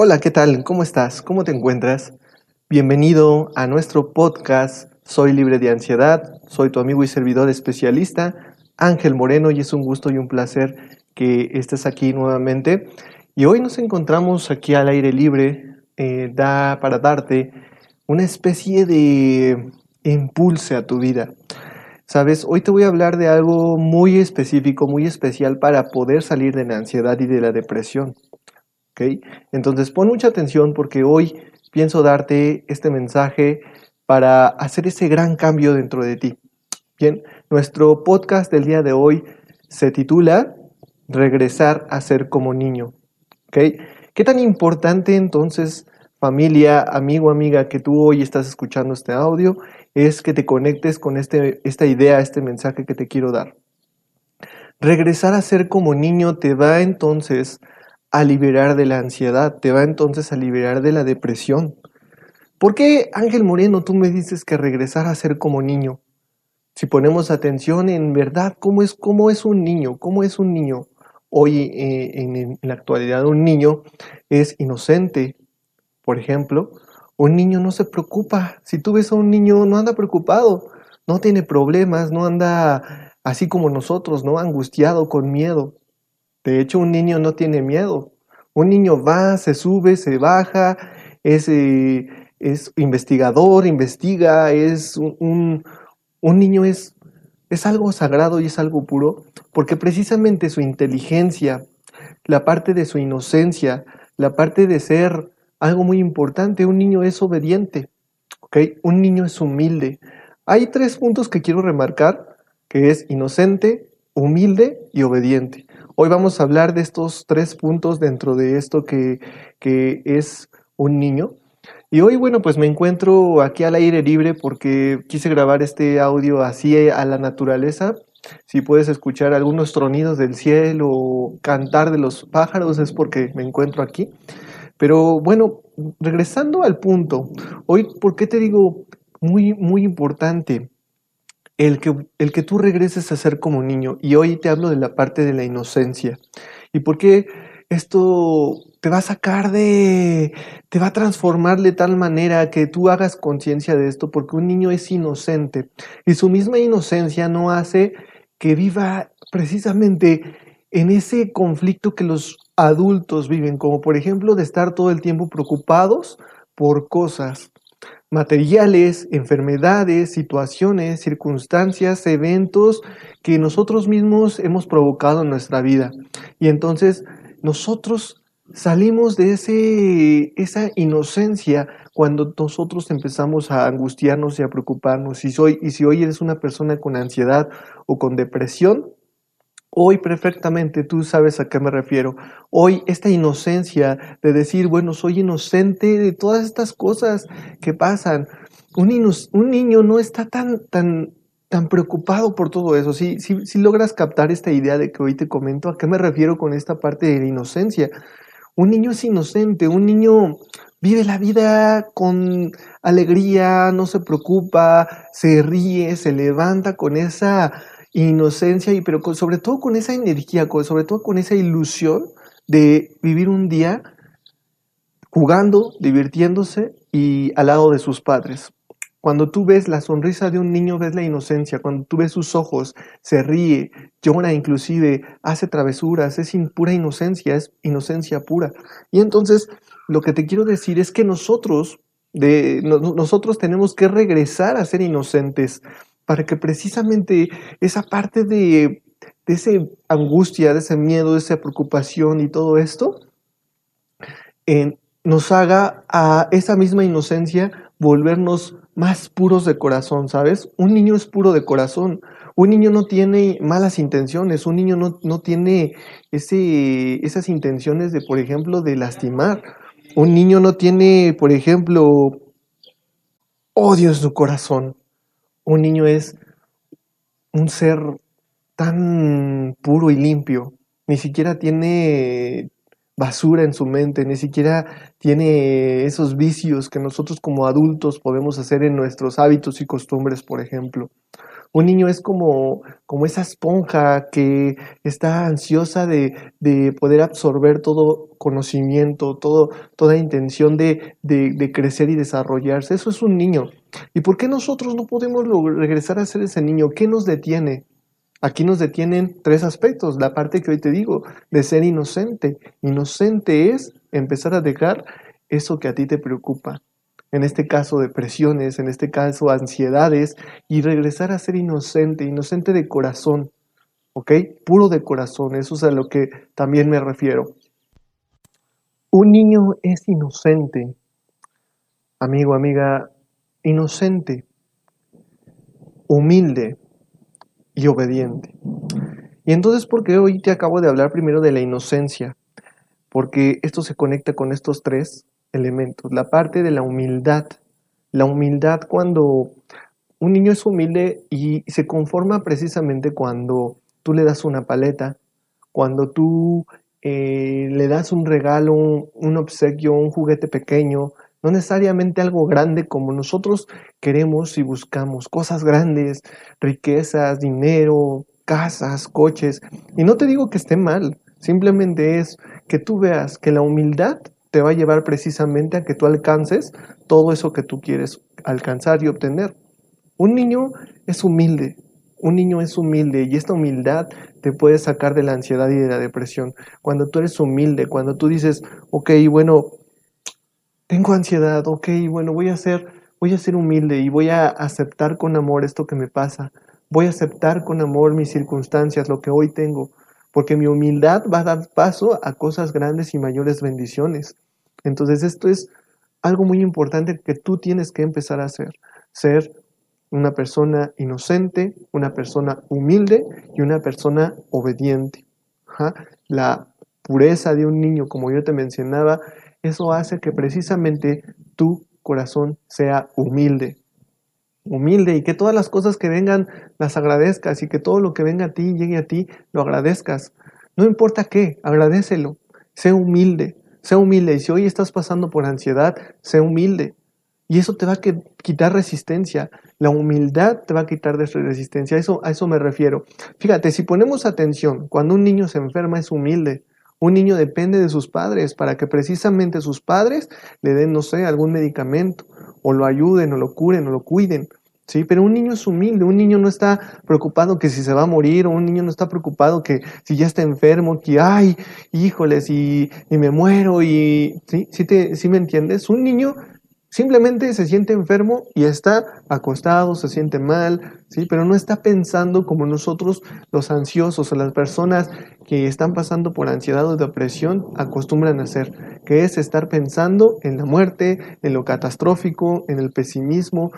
Hola, ¿qué tal? ¿Cómo estás? ¿Cómo te encuentras? Bienvenido a nuestro podcast Soy libre de ansiedad. Soy tu amigo y servidor especialista, Ángel Moreno, y es un gusto y un placer que estés aquí nuevamente. Y hoy nos encontramos aquí al aire libre eh, da, para darte una especie de impulso a tu vida. Sabes, hoy te voy a hablar de algo muy específico, muy especial para poder salir de la ansiedad y de la depresión. Entonces pon mucha atención porque hoy pienso darte este mensaje para hacer ese gran cambio dentro de ti. Bien, nuestro podcast del día de hoy se titula Regresar a ser como niño. ¿Qué tan importante entonces, familia, amigo, amiga, que tú hoy estás escuchando este audio, es que te conectes con este, esta idea, este mensaje que te quiero dar? Regresar a ser como niño te va entonces a liberar de la ansiedad, te va entonces a liberar de la depresión. ¿Por qué, Ángel Moreno, tú me dices que regresar a ser como niño? Si ponemos atención en verdad, ¿cómo es, cómo es un niño? ¿Cómo es un niño? Hoy eh, en, en la actualidad un niño es inocente. Por ejemplo, un niño no se preocupa. Si tú ves a un niño, no anda preocupado, no tiene problemas, no anda así como nosotros, ¿no? Angustiado, con miedo. De hecho, un niño no tiene miedo. Un niño va, se sube, se baja, es, eh, es investigador, investiga, es un, un, niño es, es algo sagrado y es algo puro, porque precisamente su inteligencia, la parte de su inocencia, la parte de ser algo muy importante, un niño es obediente, Un niño es humilde. Hay tres puntos que quiero remarcar, que es inocente, humilde y obediente. Hoy vamos a hablar de estos tres puntos dentro de esto que, es un niño. Y hoy, bueno, pues me encuentro aquí al aire libre porque quise grabar este audio así a la naturaleza. Si puedes escuchar algunos tronidos del cielo o cantar de los pájaros es porque me encuentro aquí. Pero bueno, regresando al punto, hoy, ¿por qué te digo muy, muy importante? El que, el que tú regreses a ser como niño. Y hoy te hablo de la parte de la inocencia. ¿Y por qué esto te va a sacar de, te va a transformar de tal manera que tú hagas conciencia de esto? Porque un niño es inocente y su misma inocencia no hace que viva precisamente en ese conflicto que los adultos viven, como por ejemplo de estar todo el tiempo preocupados por cosas materiales, enfermedades, situaciones, circunstancias, eventos que nosotros mismos hemos provocado en nuestra vida. Y entonces nosotros salimos de ese, esa inocencia cuando nosotros empezamos a angustiarnos y a preocuparnos. Y, soy, y si hoy eres una persona con ansiedad o con depresión, Hoy perfectamente tú sabes a qué me refiero. Hoy esta inocencia de decir, bueno, soy inocente de todas estas cosas que pasan. Un, niño no está tan, tan, tan preocupado por todo eso. Si, si, si logras captar esta idea de que hoy te comento, ¿a qué me refiero con esta parte de la inocencia? Un niño es inocente, un niño vive la vida con alegría, no se preocupa, se ríe, se levanta con esa inocencia, y, pero sobre todo con esa energía, sobre todo con esa ilusión de vivir un día jugando, divirtiéndose y al lado de sus padres. Cuando tú ves la sonrisa de un niño, ves la inocencia. Cuando tú ves sus ojos, se ríe, llora inclusive, hace travesuras, es pura inocencia, es inocencia pura. Y entonces, lo que te quiero decir es que nosotros, nosotros tenemos que regresar a ser inocentes para que precisamente esa parte de, esa angustia, de ese miedo, de esa preocupación y todo esto, nos haga a esa misma inocencia volvernos más puros de corazón, ¿sabes? Un niño es puro de corazón. Un niño no tiene malas intenciones, un niño no, no tiene ese, esas intenciones de, por ejemplo, de lastimar. Un niño no tiene, por ejemplo, odio en su corazón. Un niño es un ser tan puro y limpio. Ni siquiera tiene basura en su mente, ni siquiera tiene esos vicios que nosotros como adultos podemos hacer en nuestros hábitos y costumbres, por ejemplo. Un niño es como, como esa esponja que está ansiosa de, de poder absorber todo conocimiento, todo, toda intención de, de, crecer y desarrollarse. Eso es un niño. ¿Y por qué nosotros no podemos regresar a ser ese niño? ¿Qué nos detiene? Aquí nos detienen tres aspectos. La parte que hoy te digo, de ser inocente. Inocente es empezar a dejar eso que a ti te preocupa, en este caso depresiones, en este caso ansiedades, y regresar a ser inocente, inocente de corazón, ¿ok? Puro de corazón, eso es a lo que también me refiero. Un niño es inocente, amigo, amiga, inocente, humilde y obediente. Y entonces, ¿por qué hoy te acabo de hablar primero de la inocencia? Porque esto se conecta con estos tres elementos. La parte de la humildad. La humildad cuando un niño es humilde y se conforma precisamente cuando tú le das una paleta, cuando tú eh, le das un regalo, un, obsequio, un juguete pequeño, no necesariamente algo grande como nosotros queremos y buscamos, cosas grandes, riquezas, dinero, casas, coches. Y no te digo que esté mal, simplemente es que tú veas que la humildad te va a llevar precisamente a que tú alcances todo eso que tú quieres alcanzar y obtener. Un niño es humilde, un niño es humilde y esta humildad te puede sacar de la ansiedad y de la depresión. Cuando tú eres humilde, cuando tú dices, ok, bueno, tengo ansiedad, ok, bueno, voy a ser, voy a ser humilde y voy a aceptar con amor esto que me pasa. Voy a aceptar con amor mis circunstancias, lo que hoy tengo porque mi humildad va a dar paso a cosas grandes y mayores bendiciones. Entonces esto es algo muy importante que tú tienes que empezar a hacer, ser una persona inocente, una persona humilde y una persona obediente. La pureza de un niño, como yo te mencionaba, eso hace que precisamente tu corazón sea humilde, humilde y que todas las cosas que vengan las agradezcas y que todo lo que venga a ti llegue a ti lo agradezcas. No importa qué, agradecelo. Sé humilde, sé humilde. Y si hoy estás pasando por ansiedad, sé humilde. Y eso te va a quitar resistencia. La humildad te va a quitar de resistencia. Eso, a eso me refiero. Fíjate, si ponemos atención, cuando un niño se enferma es humilde. Un niño depende de sus padres para que precisamente sus padres le den, no sé, algún medicamento, o lo ayuden, o lo curen, o lo cuiden. Sí, pero un niño es humilde, un niño no está preocupado que si se va a morir, o un niño no está preocupado que si ya está enfermo, que ay, híjoles, y, y me muero, y ¿sí? ¿Sí, te, ¿sí me entiendes? Un niño simplemente se siente enfermo y está acostado, se siente mal, ¿sí? pero no está pensando como nosotros los ansiosos o las personas que están pasando por ansiedad o depresión acostumbran a hacer, que es estar pensando en la muerte, en lo catastrófico, en el pesimismo,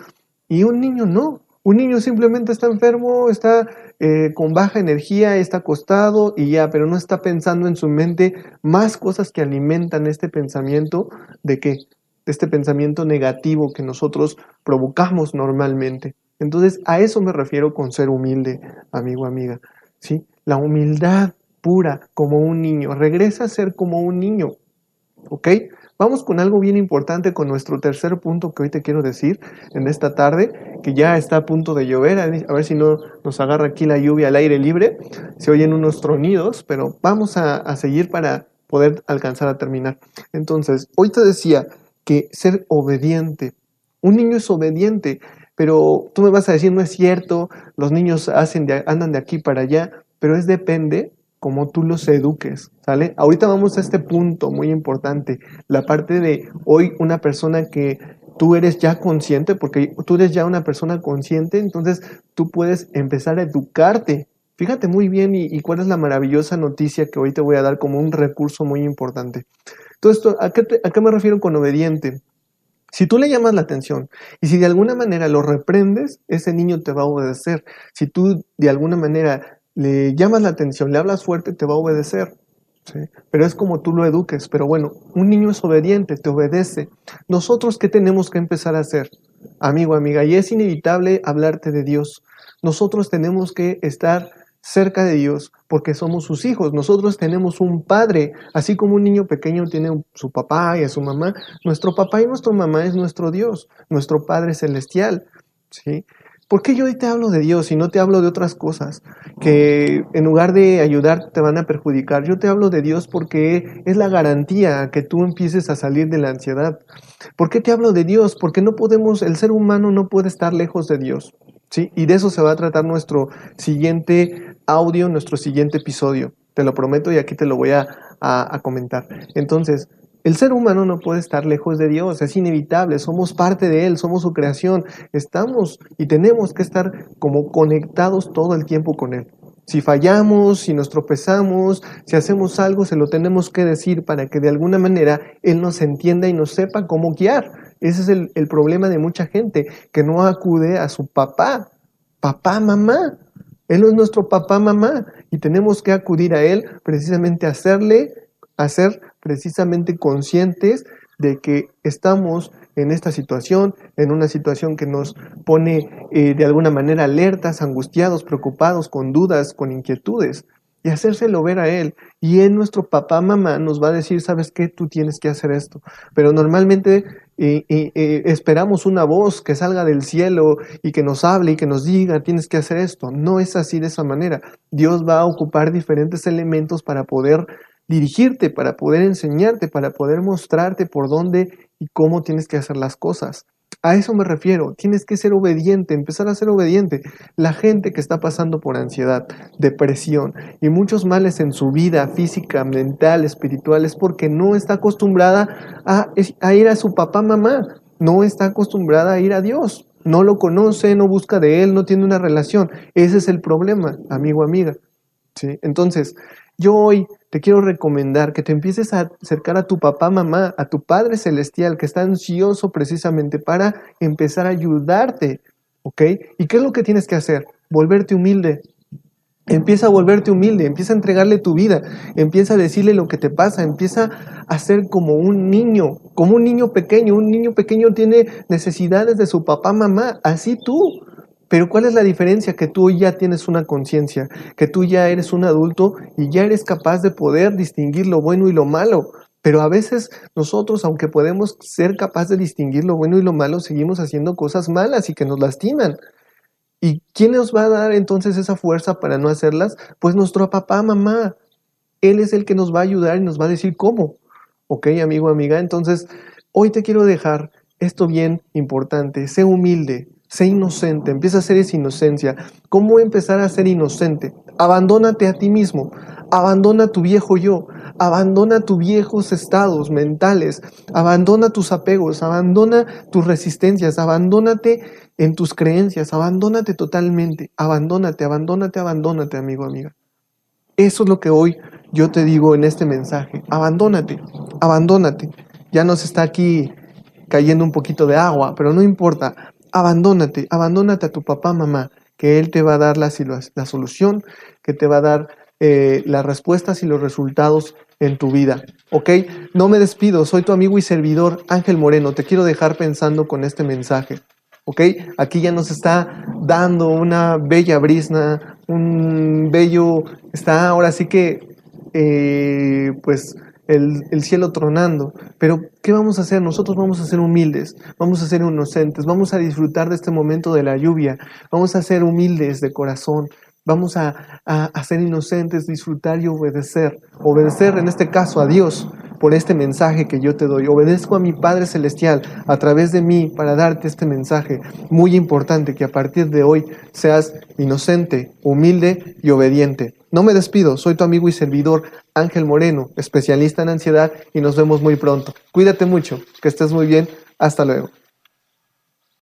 y un niño no. Un niño simplemente está enfermo, está eh, con baja energía, está acostado y ya, pero no está pensando en su mente más cosas que alimentan este pensamiento de que este pensamiento negativo que nosotros provocamos normalmente. Entonces, a eso me refiero con ser humilde, amigo, amiga. ¿sí? La humildad pura como un niño, regresa a ser como un niño. ¿Ok? Vamos con algo bien importante, con nuestro tercer punto que hoy te quiero decir en esta tarde, que ya está a punto de llover, a ver si no nos agarra aquí la lluvia al aire libre, se oyen unos tronidos, pero vamos a, a seguir para poder alcanzar a terminar. Entonces, hoy te decía que ser obediente, un niño es obediente, pero tú me vas a decir, no es cierto, los niños hacen andan de aquí para allá, pero es depende como tú los eduques, ¿sale? Ahorita vamos a este punto muy importante, la parte de hoy una persona que tú eres ya consciente, porque tú eres ya una persona consciente, entonces tú puedes empezar a educarte. Fíjate muy bien y, cuál es la maravillosa noticia que hoy te voy a dar como un recurso muy importante. Esto, ¿a qué, ¿a qué me refiero con obediente? Si tú le llamas la atención y si de alguna manera lo reprendes, ese niño te va a obedecer. Si tú de alguna manera le llamas la atención, le hablas fuerte, te va a obedecer. Pero es como tú lo eduques. Pero bueno, un niño es obediente, te obedece. Nosotros, ¿qué tenemos que empezar a hacer? Amigo, amiga, y es inevitable hablarte de Dios. Nosotros tenemos que estar cerca de Dios porque somos sus hijos. Nosotros tenemos un padre, así como un niño pequeño tiene su papá y a su mamá. Nuestro papá y nuestra mamá es nuestro Dios, nuestro Padre celestial. ¿sí? ¿Por qué yo hoy te hablo de Dios y no te hablo de otras cosas que en lugar de ayudar te van a perjudicar? Yo te hablo de Dios porque es la garantía que tú empieces a salir de la ansiedad. ¿Por qué te hablo de Dios? Porque no podemos, el ser humano no puede estar lejos de Dios. ¿sí? Y de eso se va a tratar nuestro siguiente audio, nuestro siguiente episodio. Te lo prometo y aquí te lo voy a, comentar. Entonces, el ser humano no puede estar lejos de Dios, es inevitable, somos parte de Él, somos su creación, estamos y tenemos que estar como conectados todo el tiempo con Él. Si fallamos, si nos tropezamos, si hacemos algo, se lo tenemos que decir para que de alguna manera Él nos entienda y nos sepa cómo guiar. Ese es el problema de mucha gente, que no acude a su papá, papá, mamá. Él es nuestro papá, mamá, y tenemos que acudir a Él precisamente a hacerle, a hacer precisamente conscientes de que estamos en esta situación, en una situación que nos pone eh, de alguna manera alertas, angustiados, preocupados, con dudas, con inquietudes, y hacérselo ver a él. Y él, nuestro papá, mamá, nos va a decir, sabes qué, tú tienes que hacer esto. Pero normalmente eh, esperamos una voz que salga del cielo y que nos hable y que nos diga, tienes que hacer esto. No es así de esa manera. Dios va a ocupar diferentes elementos para poder dirigirte, para poder enseñarte, para poder mostrarte por dónde y cómo tienes que hacer las cosas. A eso me refiero, tienes que ser obediente, empezar a ser obediente. La gente que está pasando por ansiedad, depresión y muchos males en su vida física, mental, espiritual, es porque no está acostumbrada a, ir a su papá, mamá, no está acostumbrada a ir a Dios, no lo conoce, no busca de Él, no tiene una relación. Ese es el problema, amigo, amiga. ¿Sí? Entonces, yo hoy te quiero recomendar que te empieces a acercar a tu papá, mamá, a tu Padre Celestial, que está ansioso precisamente para empezar a ayudarte, ¿ok? ¿Y qué es lo que tienes que hacer? Volverte humilde. Empieza a volverte humilde, empieza a entregarle tu vida, empieza a decirle lo que te pasa, empieza a ser como un niño, como un niño pequeño. Un niño pequeño tiene necesidades de su papá, mamá, así tú. Pero ¿cuál es la diferencia? Que tú ya tienes una conciencia, que tú ya eres un adulto y ya eres capaz de poder distinguir lo bueno y lo malo. Pero a veces nosotros, aunque podemos ser capaces de distinguir lo bueno y lo malo, seguimos haciendo cosas malas y que nos lastiman. ¿Y quién nos va a dar entonces esa fuerza para no hacerlas? Pues nuestro papá, mamá. Él es el que nos va a ayudar y nos va a decir cómo. ¿Ok, amigo, amiga? Entonces, hoy te quiero dejar esto bien importante. Sé humilde, Sé inocente, empieza a ser esa inocencia. ¿Cómo empezar a ser inocente? Abandónate a ti mismo, abandona tu viejo yo, abandona tus viejos estados mentales, abandona tus apegos, abandona tus resistencias, abandónate en tus creencias, abandónate totalmente, abandónate, abandónate, abandónate, amigo, amiga. Eso es lo que hoy yo te digo en este mensaje. Abandónate, abandónate. Ya nos está aquí cayendo un poquito de agua, pero no importa abandónate, abandónate a tu papá, mamá, que él te va a dar la, solución, que te va a dar eh, las respuestas y los resultados en tu vida. ¿Ok? No me despido, soy tu amigo y servidor Ángel Moreno. Te quiero dejar pensando con este mensaje. ¿Ok? Aquí ya nos está dando una bella brisna, un bello, está ahora sí que, eh, pues, el, cielo tronando. Pero, ¿qué vamos a hacer? Nosotros vamos a ser humildes, vamos a ser inocentes, vamos a disfrutar de este momento de la lluvia, vamos a ser humildes de corazón, vamos a, a ser inocentes, disfrutar y obedecer. Obedecer en este caso a Dios por este mensaje que yo te doy. Obedezco a mi Padre Celestial a través de mí para darte este mensaje muy importante que a partir de hoy seas inocente, humilde y obediente. No me despido, soy tu amigo y servidor Ángel Moreno, especialista en ansiedad y nos vemos muy pronto. Cuídate mucho, que estés muy bien. Hasta luego.